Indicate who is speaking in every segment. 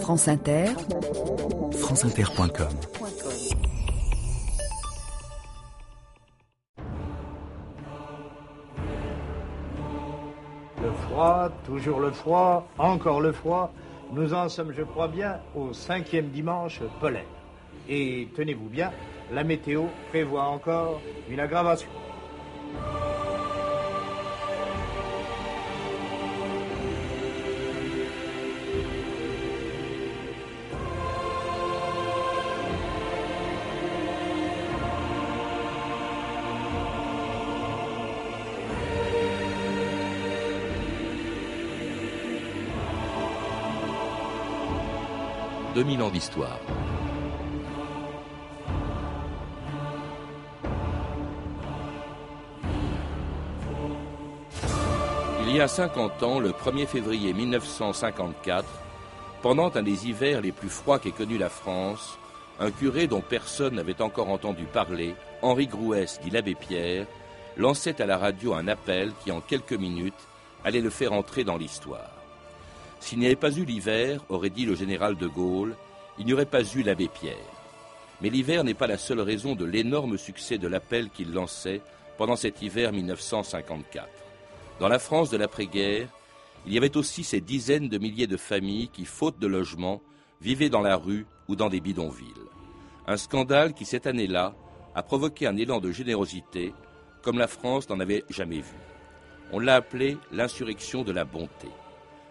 Speaker 1: France Inter,
Speaker 2: franceinter.com.
Speaker 3: Le froid, toujours le froid, encore le froid. Nous en sommes, je crois bien, au cinquième dimanche polaire. Et tenez-vous bien, la météo prévoit encore une aggravation.
Speaker 4: « 2000 ans d'histoire. Il y a 50 ans, le 1er février 1954, pendant un des hivers les plus froids qu'ait connu la France, un curé dont personne n'avait encore entendu parler, Henri Grouès, dit l'abbé Pierre, lançait à la radio un appel qui, en quelques minutes, allait le faire entrer dans l'histoire. S'il n'y avait pas eu l'hiver, aurait dit le général de Gaulle, il n'y aurait pas eu l'abbé Pierre. Mais l'hiver n'est pas la seule raison de l'énorme succès de l'appel qu'il lançait pendant cet hiver 1954. Dans la France de l'après-guerre, il y avait aussi ces dizaines de milliers de familles qui, faute de logement, vivaient dans la rue ou dans des bidonvilles. Un scandale qui, cette année-là, a provoqué un élan de générosité comme la France n'en avait jamais vu. On l'a appelé l'insurrection de la bonté.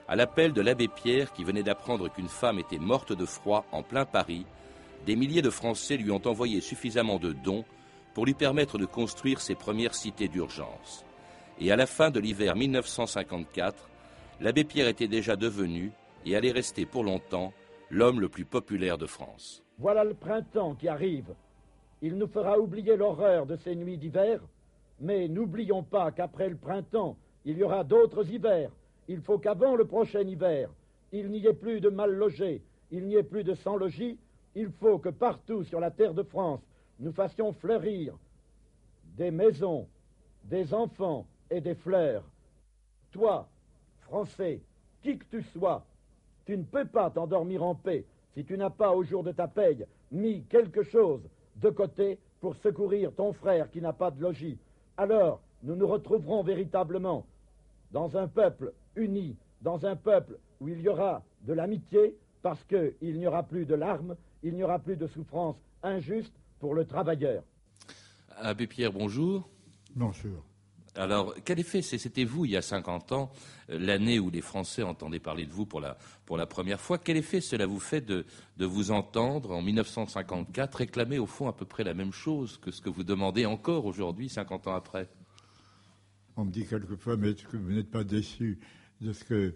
Speaker 4: À l'appel de l'abbé Pierre, qui venait d'apprendre qu'une femme était morte de froid en plein Paris, des milliers de Français lui ont envoyé suffisamment de dons pour lui permettre de construire ses premières cités d'urgence. Et à la fin de l'hiver 1954, l'abbé Pierre était déjà devenu, et allait rester pour longtemps, l'homme le plus populaire de France.
Speaker 5: Voilà le printemps qui arrive. Il nous fera oublier l'horreur de ces nuits d'hiver, mais n'oublions pas qu'après le printemps, il y aura d'autres hivers il faut qu'avant le prochain hiver, il n'y ait plus de mal logés, il n'y ait plus de sans logis, il faut que partout sur la terre de France, nous fassions fleurir des maisons, des enfants et des fleurs. Toi, Français, qui que tu sois, tu ne peux pas t'endormir en paix si tu n'as pas au jour de ta paye mis quelque chose de côté pour secourir ton frère qui n'a pas de logis. Alors, nous nous retrouverons véritablement dans un peuple uni, dans un peuple où il y aura de l'amitié, parce qu'il n'y aura plus de larmes, il n'y aura plus de souffrance injuste pour le travailleur.
Speaker 4: Abbé Pierre, bonjour.
Speaker 6: Bonjour.
Speaker 4: Alors, quel effet C'était vous, il y a 50 ans, euh, l'année où les Français entendaient parler de vous pour la, pour la première fois? Quel effet cela vous fait de, de vous entendre, en 1954, réclamer au fond à peu près la même chose que ce que vous demandez encore aujourd'hui, 50 ans après?
Speaker 6: On me dit quelquefois, mais est-ce que vous n'êtes pas déçu de ce que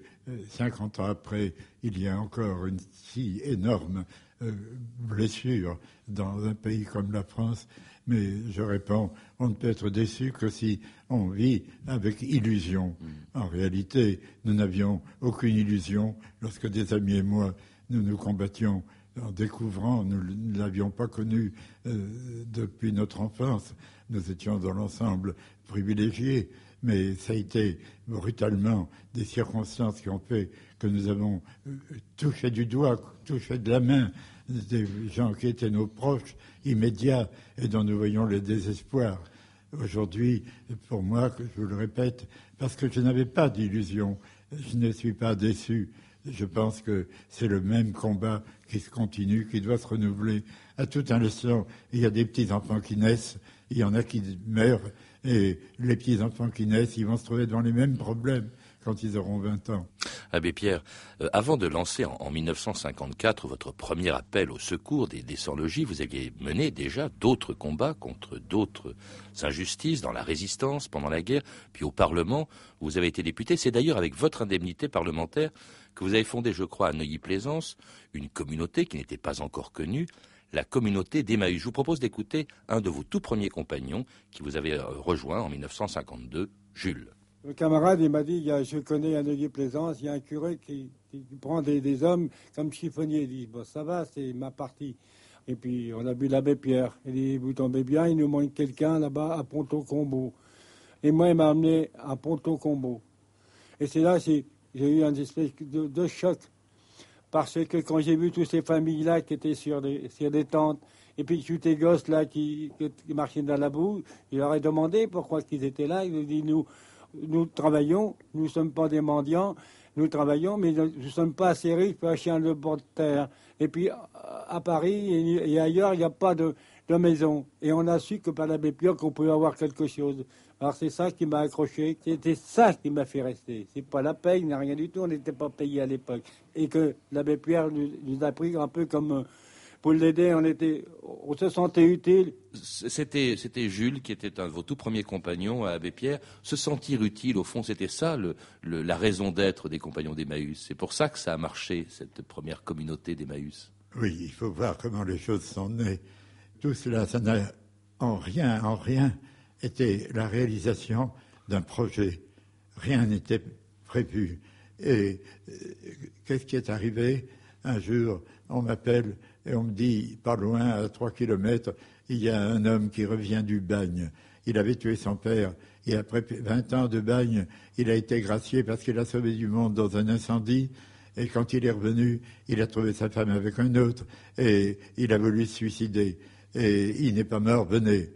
Speaker 6: 50 euh, ans après, il y a encore une si énorme euh, blessure dans un pays comme la France? Mais je réponds, on ne peut être déçu que si on vit avec illusion. Mm. En réalité, nous n'avions aucune illusion lorsque des amis et moi, nous nous combattions en découvrant, nous ne l'avions pas connu euh, depuis notre enfance. Nous étions dans l'ensemble privilégiés mais ça a été brutalement des circonstances qui ont fait que nous avons euh, touché du doigt, touché de la main des gens qui étaient nos proches immédiats et dont nous voyons le désespoir. Aujourd'hui, pour moi, je vous le répète, parce que je n'avais pas d'illusion, je ne suis pas déçu. Je pense que c'est le même combat qui se continue, qui doit se renouveler à tout instant. Il y a des petits enfants qui naissent, il y en a qui meurent, et les petits-enfants qui naissent, ils vont se trouver devant les mêmes problèmes quand ils auront 20 ans.
Speaker 4: Abbé Pierre, euh, avant de lancer en, 1954 votre premier appel au secours des, des sans-logis, vous aviez mené déjà d'autres combats contre d'autres injustices dans la résistance pendant la guerre, puis au Parlement, vous avez été député. C'est d'ailleurs avec votre indemnité parlementaire que vous avez fondé, je crois, à Neuilly-Plaisance, une communauté qui n'était pas encore connue, la communauté d'Emmaüs. Je vous propose d'écouter un de vos tout premiers compagnons qui vous avait euh, rejoint en 1952, Jules.
Speaker 7: Le camarade, il m'a dit, je connais un Neuilly Plaisance, il y a un curé qui, prend des, hommes comme chiffonnier. Il dit, bon, ça va, c'est ma partie. Et puis, on a vu l'abbé Pierre. Il dit, vous tombez bien, il nous manque quelqu'un là-bas à Ponto-Combo. Et moi, il m'a amené à Ponto-Combo. Et c'est là j'ai eu un espèce de choc Parce que quand j'ai vu toutes ces familles-là qui étaient sur des, sur des tentes, et puis tous ces gosses-là qui, qui, marchaient dans la boue, il leur ai demandé pourquoi ils étaient là. Il ont dit nous, nous travaillons, nous ne sommes pas des mendiants, nous travaillons, mais nous ne sommes pas assez riches pour acheter un le bord de terre. Et puis à Paris et ailleurs, il n'y a pas de, de, maison. Et on a su que par l'abbé Pierre qu'on pouvait avoir quelque chose. Alors c'est ça qui m'a accroché, c'était ça qui m'a fait rester. C'est pas la paye, n'a rien du tout, on n'était pas payé à l'époque. Et que l'abbé Pierre nous, nous, a pris un peu comme pour l'aider, on, était, on se sentait utile.
Speaker 4: C'était, c'était Jules qui était un de vos tout premiers compagnons à Abbé Pierre. Se sentir utile, au fond, c'était ça le, le, la raison d'être des compagnons d'Emmaüs. C'est pour ça que ça a marché, cette première communauté d'Emmaüs.
Speaker 6: Oui, il faut voir comment les choses sont nées. Tout cela, ça n'a en rien, en rien été la réalisation d'un projet. Rien n'était prévu. Et euh, qu'est-ce qui est arrivé? Un jour, on m'appelle et on me dit, pas loin, à trois kilomètres, il y a un homme qui revient du bagne. Il avait tué son père et après 20 ans de bagne, il a été gracié parce qu'il a sauvé du monde dans un incendie. Et quand il est revenu, il a trouvé sa femme avec un autre et il a voulu se suicider. Et il n'est pas mort, venez.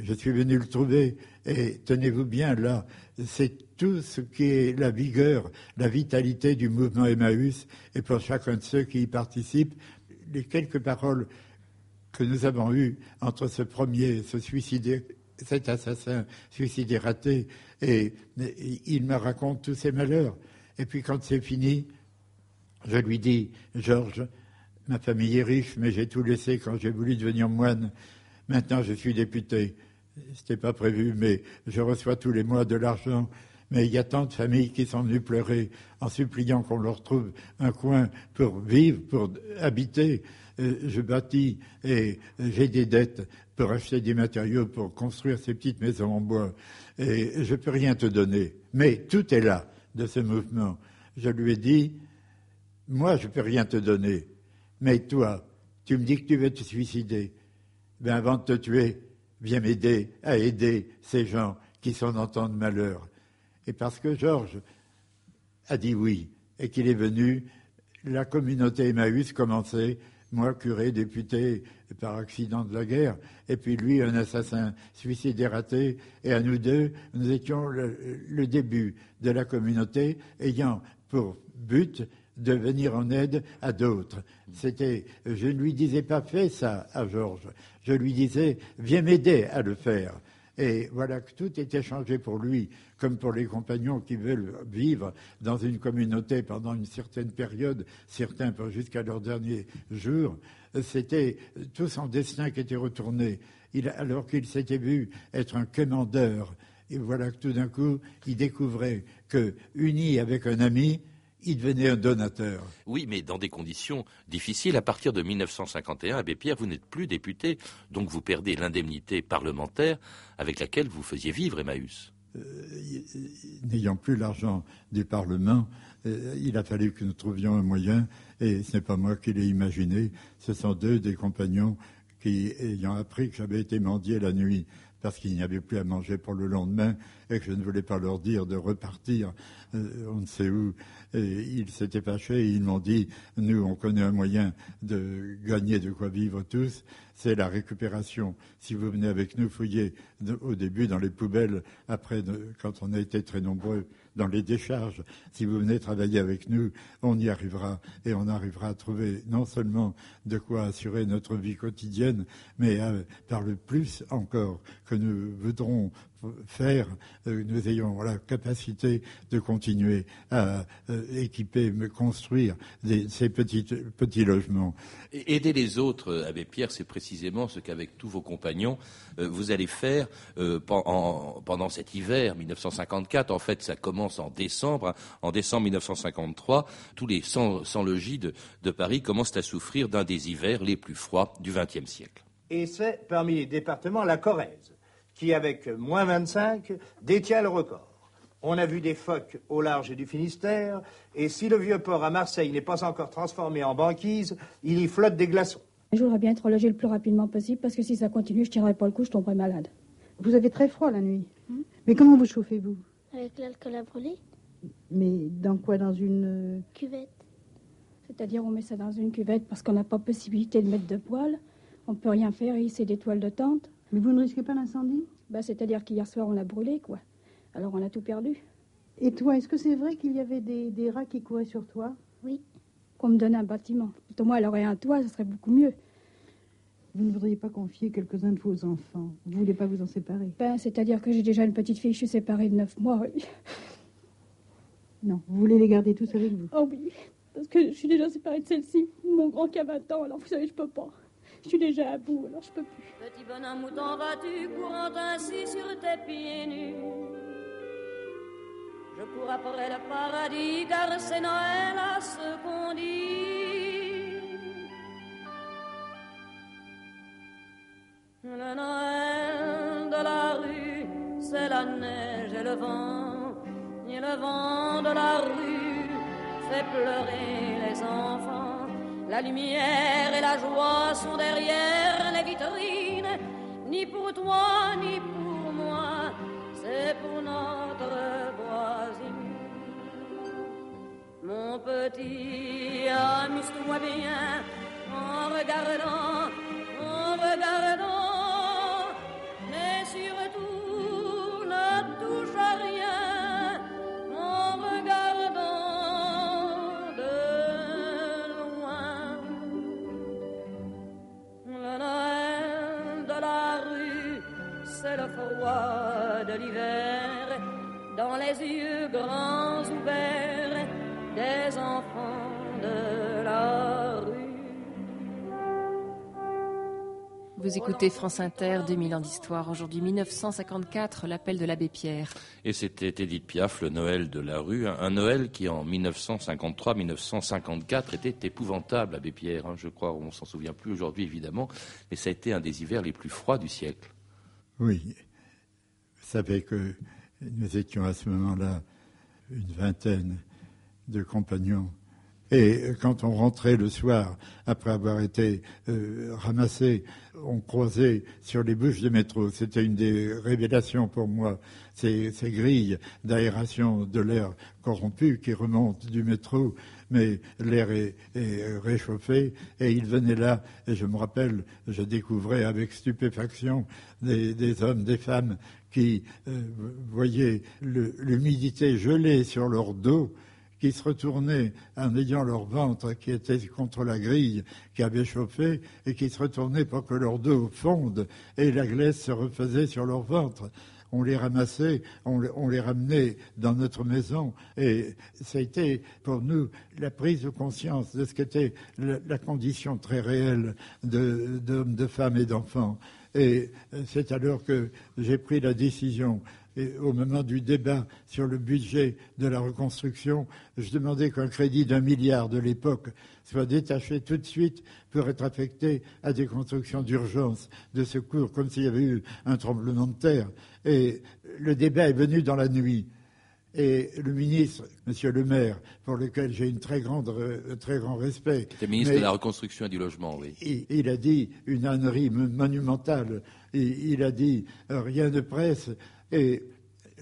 Speaker 6: Je suis venu le trouver et tenez-vous bien là, c'est tout ce qui est la vigueur, la vitalité du mouvement Emmaüs et pour chacun de ceux qui y participent, les quelques paroles que nous avons eues entre ce premier, ce suicidé, cet assassin suicidé raté, et, et il me raconte tous ses malheurs. Et puis quand c'est fini, je lui dis, Georges, ma famille est riche, mais j'ai tout laissé quand j'ai voulu devenir moine. Maintenant, je suis député. C'était pas prévu, mais je reçois tous les mois de l'argent. Mais il y a tant de familles qui sont venues pleurer en suppliant qu'on leur trouve un coin pour vivre, pour habiter. Euh, je bâtis et j'ai des dettes pour acheter des matériaux pour construire ces petites maisons en bois. Et je ne peux rien te donner. Mais tout est là de ce mouvement. Je lui ai dit, moi, je ne peux rien te donner. Mais toi, tu me dis que tu veux te suicider. Avant de te tuer, viens m'aider à aider ces gens qui sont en temps de malheur. Et parce que Georges a dit oui et qu'il est venu, la communauté Emmaüs commençait, moi curé, député par accident de la guerre, et puis lui un assassin suicidé raté, et à nous deux, nous étions le début de la communauté ayant pour but de venir en aide à d'autres. C'était, je ne lui disais pas fais ça à Georges, je lui disais viens m'aider à le faire. Et voilà que tout était changé pour lui, comme pour les compagnons qui veulent vivre dans une communauté pendant une certaine période, certains jusqu'à leur dernier jour. C'était tout son destin qui était retourné, alors qu'il s'était vu être un commandeur. Et voilà que tout d'un coup, il découvrait que, uni avec un ami, il devenait un donateur.
Speaker 4: Oui, mais dans des conditions difficiles. À partir de 1951, Abbé Pierre, vous n'êtes plus député, donc vous perdez l'indemnité parlementaire avec laquelle vous faisiez vivre Emmaüs. Euh,
Speaker 6: N'ayant plus l'argent du Parlement, euh, il a fallu que nous trouvions un moyen, et ce n'est pas moi qui l'ai imaginé, ce sont deux des compagnons qui, ayant appris que j'avais été mendié la nuit parce qu'il n'y avait plus à manger pour le lendemain et que je ne voulais pas leur dire de repartir, euh, on ne sait où, ils s'étaient fâchés et ils m'ont dit, nous, on connaît un moyen de gagner de quoi vivre tous, c'est la récupération. Si vous venez avec nous fouiller au début dans les poubelles, après, quand on a été très nombreux, dans les décharges. Si vous venez travailler avec nous, on y arrivera et on arrivera à trouver non seulement de quoi assurer notre vie quotidienne, mais euh, par le plus encore que nous voudrons faire, euh, nous ayons la capacité de continuer à euh, équiper, construire des, ces petits, petits logements.
Speaker 4: Et aider les autres, Abbé Pierre, c'est précisément ce qu'avec tous vos compagnons, euh, vous allez faire euh, en, pendant cet hiver 1954. En fait, ça commence en décembre. Hein. En décembre 1953, tous les 100, 100 logis de, de Paris commencent à souffrir d'un des hivers les plus froids du XXe siècle.
Speaker 3: Et c'est parmi les départements la Corrèze qui, avec moins 25, détient le record. On a vu des phoques au large du Finistère, et si le vieux port à Marseille n'est pas encore transformé en banquise, il y flotte des glaçons.
Speaker 1: Je voudrais bien être logé le plus rapidement possible, parce que si ça continue, je ne tiendrai pas le coup, je tomberai malade.
Speaker 8: Vous avez très froid la nuit. Hmm? Mais comment vous chauffez-vous?
Speaker 9: Avec l'alcool à brûler.
Speaker 8: Mais dans quoi? Dans une...
Speaker 9: Cuvette.
Speaker 1: C'est-à-dire, on met ça dans une cuvette parce qu'on n'a pas possibilité de mettre de poêle. On peut rien faire, c'est des toiles de tente.
Speaker 8: Mais vous ne risquez pas l'incendie?
Speaker 1: Bah, C'est-à-dire qu'hier soir, on l'a brûlé, quoi. Alors, on a tout perdu.
Speaker 8: Et toi, est-ce que c'est vrai qu'il y avait des, des rats qui couraient sur toi?
Speaker 1: Oui. Qu'on me donnait un bâtiment. Au moins, elle aurait un toit, ce serait beaucoup mieux.
Speaker 8: Vous ne voudriez pas confier quelques-uns de vos enfants? Vous ne voulez pas vous en séparer?
Speaker 1: Ben, C'est-à-dire que j'ai déjà une petite fille, je suis séparée de neuf mois. Oui.
Speaker 8: Non, vous voulez les garder tous avec vous?
Speaker 1: Oh oui, parce que je suis déjà séparée de celle-ci. Mon grand qui a 20 ans, alors vous savez, je peux pas. Je suis déjà à bout, alors je peux plus.
Speaker 9: Petit bonhomme, où t'en vas-tu courant ainsi sur tes pieds nus Je cours après le paradis, car c'est Noël à ce qu'on dit. Le Noël de la rue, c'est la neige et le vent. Et le vent de la rue fait pleurer les enfants. La lumière et la joie sont derrière les vitrines, ni pour toi, ni pour moi, c'est pour notre voisine. Mon petit, amuse-toi bien en regardant, en regardant, froid de l'hiver, dans les yeux grands ouverts des enfants de la rue.
Speaker 10: Vous écoutez France Inter, 2000 ans d'histoire. Aujourd'hui, 1954, l'appel de l'abbé Pierre.
Speaker 4: Et c'était Edith Piaf, le Noël de la rue. Un Noël qui, en 1953-1954, était épouvantable, abbé Pierre. hein, je crois, on s'en souvient plus aujourd'hui, évidemment. Mais ça a été un des hivers les plus froids du siècle.
Speaker 6: Oui. Savez que nous étions à ce moment-là une vingtaine de compagnons. Et quand on rentrait le soir, après avoir été euh, ramassé, on croisait sur les bouches de métro. C'était une des révélations pour moi, ces, grilles d'aération de l'air corrompu qui remontent du métro, mais l'air est, réchauffé. Et il venait là, et je me rappelle, je découvrais avec stupéfaction des hommes, des femmes qui euh, voyaient l'humidité gelée sur leur dos qui se retournaient en ayant leur ventre qui était contre la grille qui avait chauffé et qui se retournaient pour que leur dos fonde et la glace se refaisait sur leur ventre. On les ramassait, on, les- ramenait dans notre maison et ça a été pour nous la prise de conscience de ce qu'était la, condition très réelle de- d'hommes, de femmes et d'enfants. Et c'est alors que j'ai pris la décision au moment du débat sur le budget de la reconstruction, je demandais qu'un crédit d'un milliard de l'époque soit détaché tout de suite pour être affecté à des constructions d'urgence, de secours, comme s'il y avait eu un tremblement de terre. Et le débat est venu dans la nuit. Et le ministre, Monsieur le maire, pour lequel j'ai une très grande, euh, très grand respect,
Speaker 4: C'était ministre
Speaker 6: mais-
Speaker 4: de la Reconstruction et du Logement, oui.
Speaker 6: il, il a dit une ânerie mo- monumentale. Il, il a dit euh, rien de presse. Et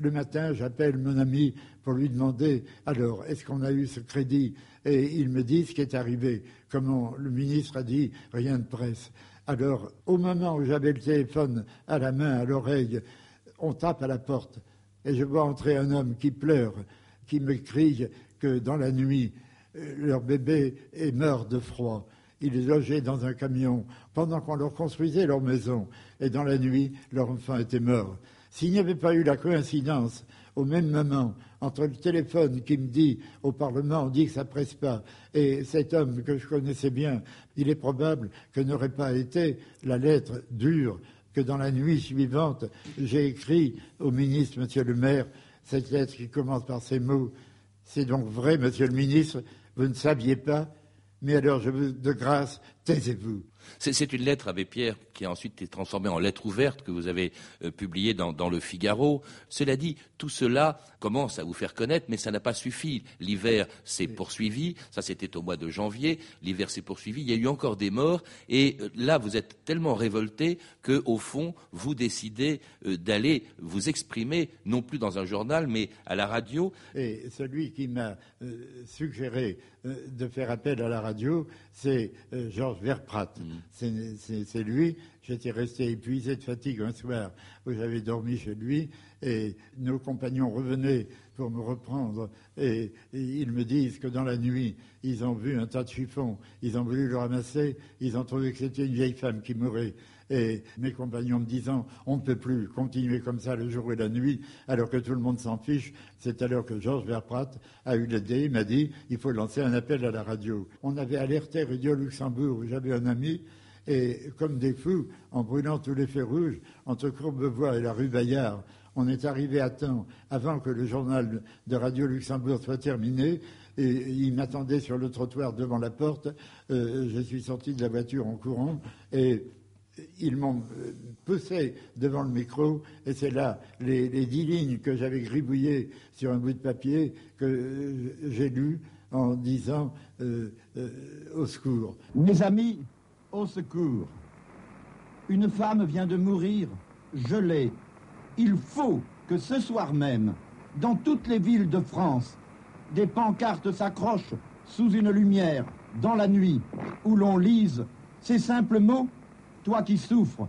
Speaker 6: le matin, j'appelle mon ami pour lui demander alors, est-ce qu'on a eu ce crédit? Et il me dit ce qui est arrivé. Comment le ministre a dit rien de presse. Alors, au moment où j'avais le téléphone à la main, à l'oreille, on tape à la porte et je vois entrer un homme qui pleure, qui me crie que dans la nuit, euh, leur bébé est mort de froid. Il est logé dans un camion pendant qu'on leur construisait leur maison. Et dans la nuit, leur enfant était mort. S'il n'y avait pas eu la coïncidence, au même moment, entre le téléphone qui me dit au Parlement, on dit que ça presse pas, et cet homme que je connaissais bien, il est probable que n'aurait pas été la lettre dure que dans la nuit suivante, j'ai écrit au ministre, Monsieur le maire, cette lettre qui commence par ces mots. C'est donc vrai, Monsieur le ministre, vous ne saviez pas, mais alors je vous, de grâce, taisez-vous.
Speaker 4: C'est une lettre, Abbé Pierre, qui a ensuite été transformée en lettre ouverte que vous avez euh, publiée dans, dans, Le Figaro. Cela dit, tout cela commence à vous faire connaître, mais ça n'a pas suffi. L'hiver s'est poursuivi, ça c'était au mois de janvier, l'hiver s'est poursuivi, il y a eu encore des morts, et euh, là vous êtes tellement révolté que, au fond, vous décidez euh, d'aller vous exprimer, non plus dans un journal, mais à la radio.
Speaker 6: Et celui qui m'a suggéré de faire appel à la radio, c'est Georges Verprat. C'est lui. J'étais resté épuisé de fatigue un soir où j'avais dormi chez lui et nos compagnons revenaient pour me reprendre et, ils me disent que dans la nuit, ils ont vu un tas de chiffons, ils ont voulu le ramasser, ils ont trouvé que c'était une vieille femme qui mourait. Et mes compagnons me disant, on ne peut plus continuer comme ça le jour et la nuit, alors que tout le monde s'en fiche. C'est alors que Georges Verprat a eu l'idée, il m'a dit, il faut lancer un appel à la radio. On avait alerté Radio Luxembourg, j'avais un ami, et comme des fous, en brûlant tous les feux rouges, entre Courbevoie et la rue Bayard, on est arrivé à temps avant que le journal de Radio Luxembourg soit terminé. Et il m'attendait sur le trottoir devant la porte. Euh, je suis sorti de la voiture en courant et ils m'ont euh, poussé devant le micro et c'est là les, dix lignes que j'avais gribouillées sur un bout de papier que euh, j'ai lues en disant au secours.
Speaker 5: Mes amis, au secours. Une femme vient de mourir, gelée. Il faut que ce soir même, dans toutes les villes de France, des pancartes s'accrochent sous une lumière, dans la nuit, où l'on lise ces simples mots Toi qui souffres,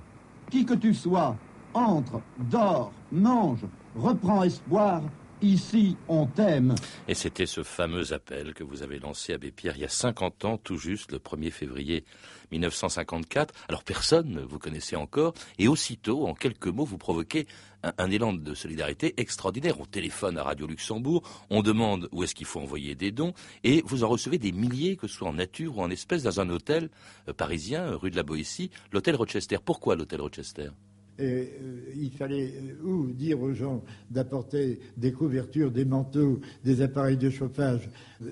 Speaker 5: qui que tu sois, entre, dors, mange, reprends espoir, Ici, on t'aime.
Speaker 4: Et c'était ce fameux appel que vous avez lancé, Abbé Pierre, il y a 50 ans, tout juste, le 1er février 1954. Alors personne vous connaissait encore, et aussitôt, en quelques mots, vous provoquez un, élan de solidarité extraordinaire. On téléphone à Radio Luxembourg, on demande où est-ce qu'il faut envoyer des dons, et vous en recevez des milliers, que ce soit en nature ou en espèces, dans un hôtel euh, parisien, rue de la Boétie, l'hôtel Rochester. Pourquoi l'hôtel Rochester?
Speaker 6: Euh, il fallait euh, ou dire aux gens d'apporter des couvertures, des manteaux, des appareils de chauffage.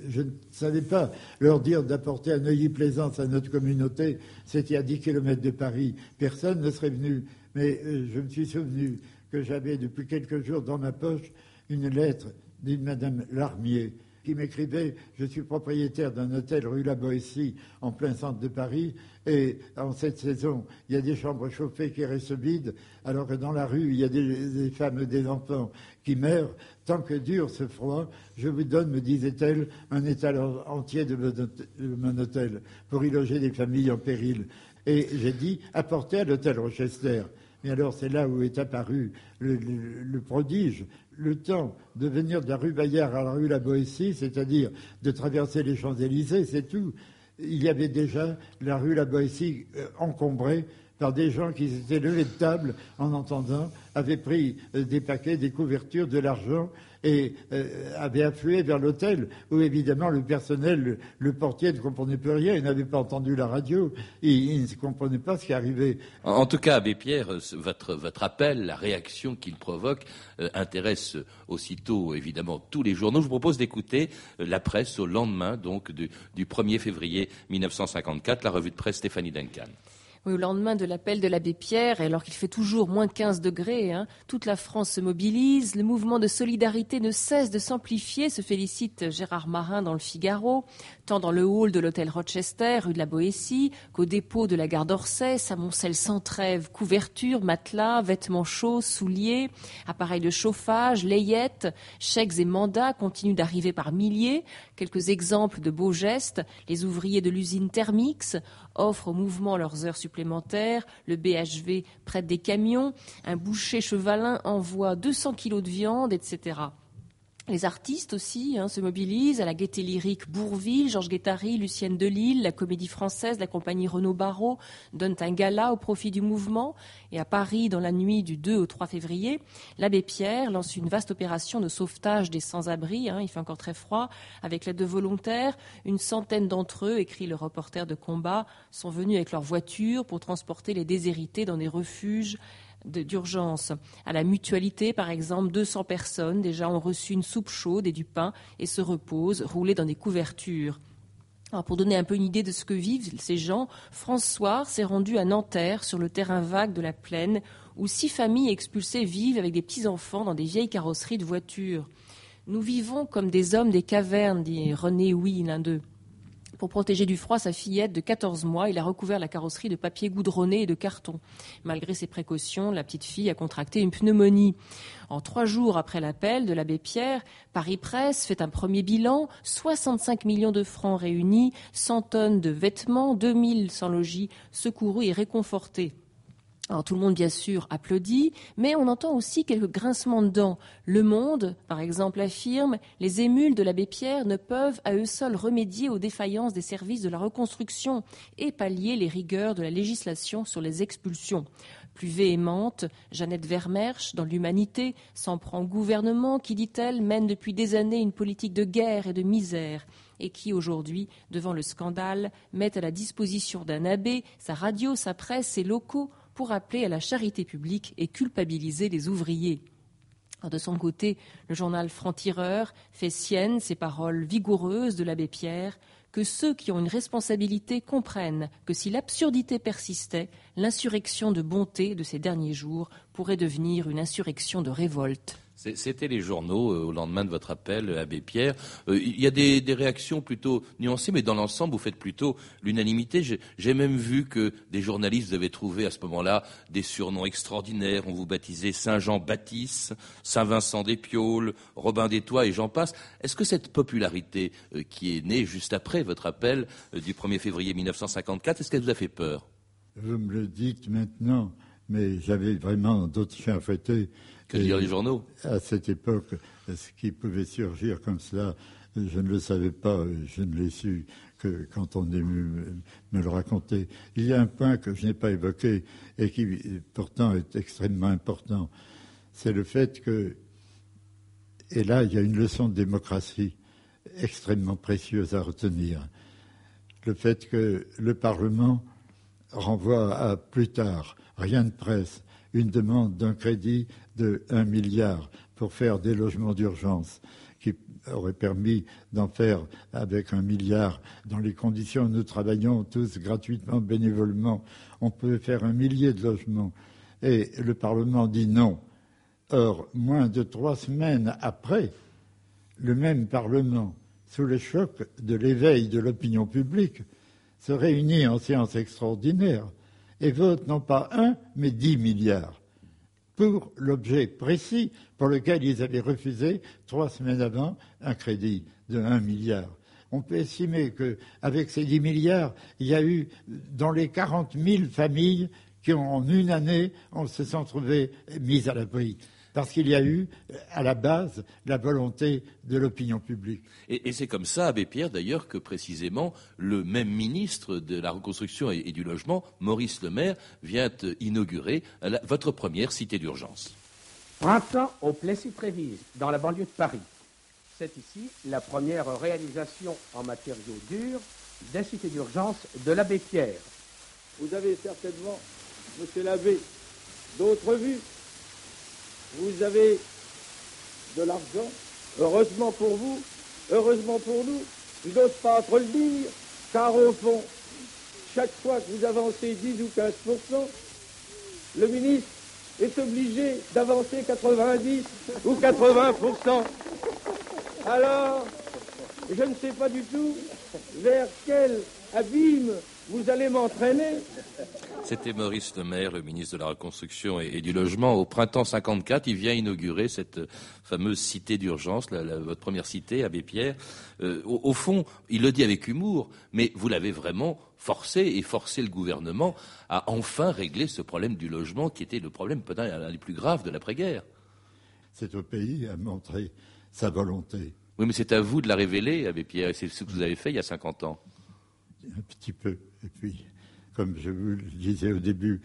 Speaker 6: Je ne savais pas leur dire d'apporter un Neuilly-Plaisance à notre communauté. C'était à 10 km de Paris. Personne ne serait venu. Mais euh, je me suis souvenu que j'avais depuis quelques jours dans ma poche une lettre d'une Madame Larmier qui m'écrivait Je suis propriétaire d'un hôtel rue La Boétie, en plein centre de Paris, et en cette saison, il y a des chambres chauffées qui restent vides, alors que dans la rue, il y a des, femmes et des enfants qui meurent. Tant que dure ce froid, je vous donne, me disait-elle, un étal entier de mon hôtel pour y loger des familles en péril. Et j'ai dit Apportez à l'hôtel Rochester. Mais alors, c'est là où est apparu le prodige le temps de venir de la rue Bayard à la rue La Boétie, c'est-à-dire de traverser les Champs-Élysées, c'est tout. Il y avait déjà la rue La Boétie euh, encombrée par des gens qui s'étaient levés de table en entendant, avaient pris euh, des paquets, des couvertures, de l'argent et euh, avaient afflué vers l'hôtel où évidemment le personnel, le, portier ne comprenait plus rien, il n'avait pas entendu la radio, il, ne comprenait pas ce qui arrivait.
Speaker 4: En, tout cas, Abbé Pierre, euh, votre, appel, la réaction qu'il provoque intéresse aussitôt évidemment tous les journaux. Je vous propose d'écouter la presse au lendemain donc du, du 1er février 1954, la revue de presse Stéphanie Duncan
Speaker 10: au lendemain de l'appel de l'abbé Pierre, alors qu'il fait toujours moins 15 degrés, hein, toute la France se mobilise, le mouvement de solidarité ne cesse de s'amplifier, se félicite Gérard Marin dans le Figaro, tant dans le hall de l'hôtel Rochester, rue de la Boétie, qu'au dépôt de la gare d'Orsay, s'amoncellent sans trêve couvertures, matelas, vêtements chauds, souliers, appareils de chauffage, layettes, chèques et mandats continuent d'arriver par milliers. Quelques exemples de beaux gestes, les ouvriers de l'usine Thermix offrent au mouvement leurs heures supplémentaires, le BHV prête des camions, un boucher chevalin envoie 200 kilos de viande, etc. Les artistes aussi hein, se mobilisent à la Gaîté Lyrique Bourville, Georges Guettari, Lucienne Delille, la Comédie Française, la compagnie Renaud Barrault donnent un gala au profit du mouvement. Et à Paris, dans la nuit du 2 au 3 février, l'abbé Pierre lance une vaste opération de sauvetage des sans-abri. Hein, il fait encore très froid. Avec l'aide de volontaires, une centaine d'entre eux, écrit le reporter de combat, sont venus avec leur voiture pour transporter les déshérités dans des refuges d'urgence. À la mutualité, par exemple, 200 personnes déjà ont reçu une soupe chaude et du pain et se reposent roulés dans des couvertures. Alors pour donner un peu une idée de ce que vivent ces gens, François s'est rendu à Nanterre, sur le terrain vague de la plaine, où six familles expulsées vivent avec des petits-enfants dans des vieilles carrosseries de voitures. Nous vivons comme des hommes des cavernes, dit René Oui, l'un d'eux. Pour protéger du froid sa fillette de 14 mois, il a recouvert la carrosserie de papier goudronné et de carton. Malgré ces précautions, la petite fille a contracté une pneumonie. En trois jours après l'appel de l'abbé Pierre, Paris Presse fait un premier bilan, 65 millions de francs réunis, 100 tonnes de vêtements, 2000 sans logis secourus et réconfortés. Tout le monde, bien sûr, applaudit, mais on entend aussi quelques grincements de dents. Le Monde, par exemple, affirme les émules de l'abbé Pierre ne peuvent à eux seuls remédier aux défaillances des services de la reconstruction et pallier les rigueurs de la législation sur les expulsions. Plus véhémente, Jeannette Vermersch, dans l'Humanité, s'en prend au gouvernement qui, dit-elle, mène depuis des années une politique de guerre et de misère et qui, aujourd'hui, devant le scandale, met à la disposition d'un abbé sa radio, sa presse, ses locaux pour appeler à la charité publique et culpabiliser les ouvriers. de son côté, le journal Franc-Tireur fait sienne ces paroles vigoureuses de l'abbé Pierre que ceux qui ont une responsabilité comprennent que si l'absurdité persistait, l'insurrection de bonté de ces derniers jours pourrait devenir une insurrection de révolte.
Speaker 4: C'était les journaux euh, au lendemain de votre appel, euh, Abbé Pierre. Euh, il y a des, réactions plutôt nuancées, mais dans l'ensemble, vous faites plutôt l'unanimité. J'ai même vu que des journalistes avaient trouvé à ce moment-là des surnoms extraordinaires. On vous baptisait Saint-Jean-Baptiste, Saint-Vincent des Pioles, Robin des Toits et j'en passe. Est-ce que cette popularité qui est née juste après votre appel du 1er février 1954, est-ce qu'elle vous a fait peur?
Speaker 6: Vous me le dites maintenant, mais j'avais vraiment d'autres chiens à fêter
Speaker 4: que lire les journaux.
Speaker 6: À cette époque, ce qui pouvait surgir comme cela, je ne le savais pas, je ne l'ai su que quand on est venu me le raconter. Il y a un point que je n'ai pas évoqué et qui pourtant est extrêmement important, c'est le fait que, et là il y a une leçon de démocratie extrêmement précieuse à retenir, le fait que le Parlement renvoie à plus tard, rien de presse, une demande d'un crédit de 1 milliard pour faire des logements d'urgence qui aurait permis d'en faire avec un milliard dans les conditions où nous travaillons tous gratuitement, bénévolement. On peut faire un millier de logements. Et le Parlement dit non. Or, moins de trois semaines après, le même Parlement, sous le choc de l'éveil de l'opinion publique, se réunit en séance extraordinaire et vote non pas un, mais dix milliards pour l'objet précis pour lequel ils avaient refusé trois semaines avant un crédit de un milliard. On peut estimer qu'avec ces dix milliards, il y a eu dans les quarante 000 familles qui, en une année, se sont trouvées mises à l'abri parce qu'il y a eu à la base la volonté de l'opinion publique.
Speaker 4: Et, c'est comme ça, Abbé Pierre, d'ailleurs, que précisément le même ministre de la Reconstruction et, du Logement, Maurice Le Maire, vient inaugurer votre première cité d'urgence.
Speaker 11: Printemps au Plessis-Trévise, dans la banlieue de Paris. C'est ici la première réalisation en matériaux durs des cités d'urgence de l'abbé Pierre.
Speaker 7: Vous avez certainement, monsieur l'abbé, d'autres vues vous avez de l'argent, heureusement pour vous, heureusement pour nous, je n'ose pas trop le dire, car au fond, chaque fois que vous avancez 10 ou 15% le ministre est obligé d'avancer 90 ou 80% Alors, je ne sais pas du tout vers quel abîme vous allez m'entraîner
Speaker 4: C'était Maurice Le Maire, le ministre de la Reconstruction et, du Logement. Au printemps 54, il vient inaugurer cette fameuse cité d'urgence, votre première cité, Abbé Pierre. Euh, au, fond, il le dit avec humour, mais vous l'avez vraiment forcé et forcé le gouvernement à enfin régler ce problème du logement qui était le problème peut-être l'un des plus graves de l'après-guerre.
Speaker 6: C'est au pays à montrer sa volonté.
Speaker 4: Oui, mais c'est à vous de la révéler, Abbé Pierre, et c'est ce que vous avez fait il y a 50 ans.
Speaker 6: Un petit peu. Et puis, comme je vous le disais au début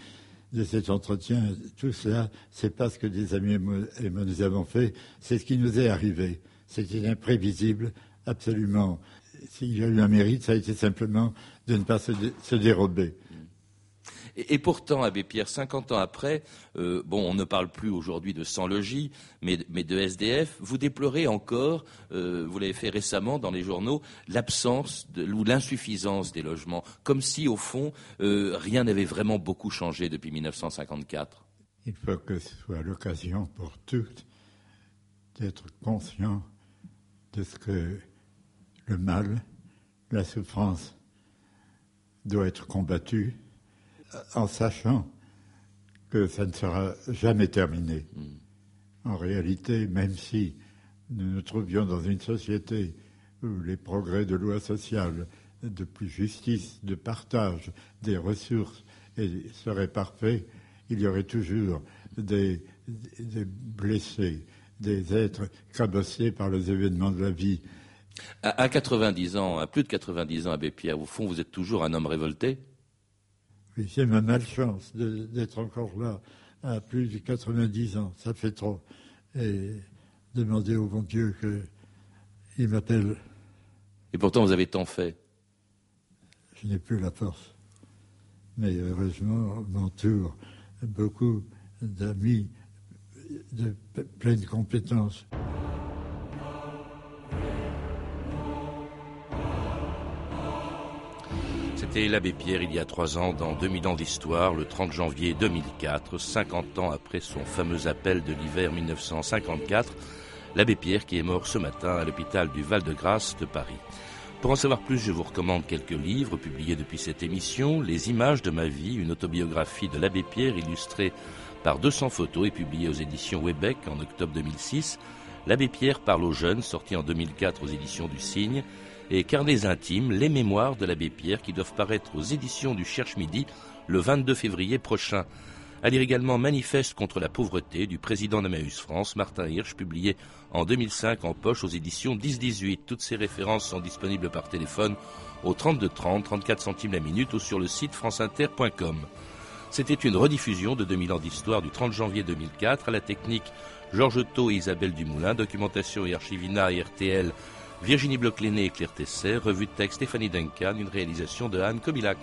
Speaker 6: de cet entretien, tout cela, c'est pas ce que des amis et moi, nous avons fait, c'est ce qui nous est arrivé. C'était imprévisible, absolument. S'il y a eu un mérite, ça a été simplement de ne pas se, dérober.
Speaker 4: Et, pourtant, Abbé Pierre, 50 ans après, euh, bon, on ne parle plus aujourd'hui de sans-logis, mais, de SDF. Vous déplorez encore, euh, vous l'avez fait récemment dans les journaux, l'absence ou l'insuffisance des logements, comme si, au fond, euh, rien n'avait vraiment beaucoup changé depuis 1954.
Speaker 6: Il faut que ce soit l'occasion pour tous d'être conscients de ce que le mal, la souffrance doit être combattue en sachant que ça ne sera jamais terminé. Mm. En réalité, même si nous nous trouvions dans une société où les progrès de loi sociale, de plus justice, de partage des ressources seraient parfaits, il y aurait toujours des, blessés, des êtres cabossés par les événements de la vie.
Speaker 4: À, à 90 ans, à plus de 90 ans, Abbé Pierre, au fond, vous êtes toujours un homme révolté
Speaker 6: oui, c'est ma malchance d'être encore là à plus de 90 ans. Ça fait trop. Et demander au bon Dieu qu'il m'appelle.
Speaker 4: Et pourtant, vous avez tant fait.
Speaker 6: Je n'ai plus la force. Mais heureusement, m'entoure beaucoup d'amis de pleine compétence.
Speaker 4: L'abbé Pierre il y a trois ans dans 2000 ans d'histoire, le 30 janvier 2004, 50 ans après son fameux appel de l'hiver 1954. L'abbé Pierre qui est mort ce matin à l'hôpital du Val-de-Grâce de Paris. Pour en savoir plus, je vous recommande quelques livres publiés depuis cette émission. Les images de ma vie, une autobiographie de l'abbé Pierre illustrée par 200 photos et publiée aux éditions Webec en octobre 2006. L'abbé Pierre parle aux jeunes, sorti en 2004 aux éditions du Cygne et Carnets intimes, les mémoires de l'abbé Pierre qui doivent paraître aux éditions du Cherche Midi le 22 février prochain. À lire également Manifeste contre la pauvreté du président d'Emmaüs France, Martin Hirsch, publié en 2005 en poche aux éditions 10-18. Toutes ces références sont disponibles par téléphone au 32 30, 34 centimes la minute ou sur le site franceinter.com. C'était une rediffusion de 2000 ans d'histoire du 30 janvier 2004 à la technique Georges Thau et Isabelle Dumoulin, documentation et archivina et RTL Virginie bloch et Claire Tesser, revue de texte Stéphanie Duncan, une réalisation de Anne Kobilac.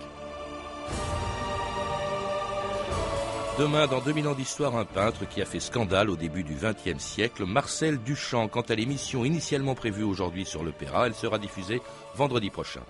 Speaker 4: Demain, dans 2000 ans d'histoire, un peintre qui a fait scandale au début du XXe siècle, Marcel Duchamp. Quant à l'émission initialement prévue aujourd'hui sur l'Opéra, elle sera diffusée vendredi prochain.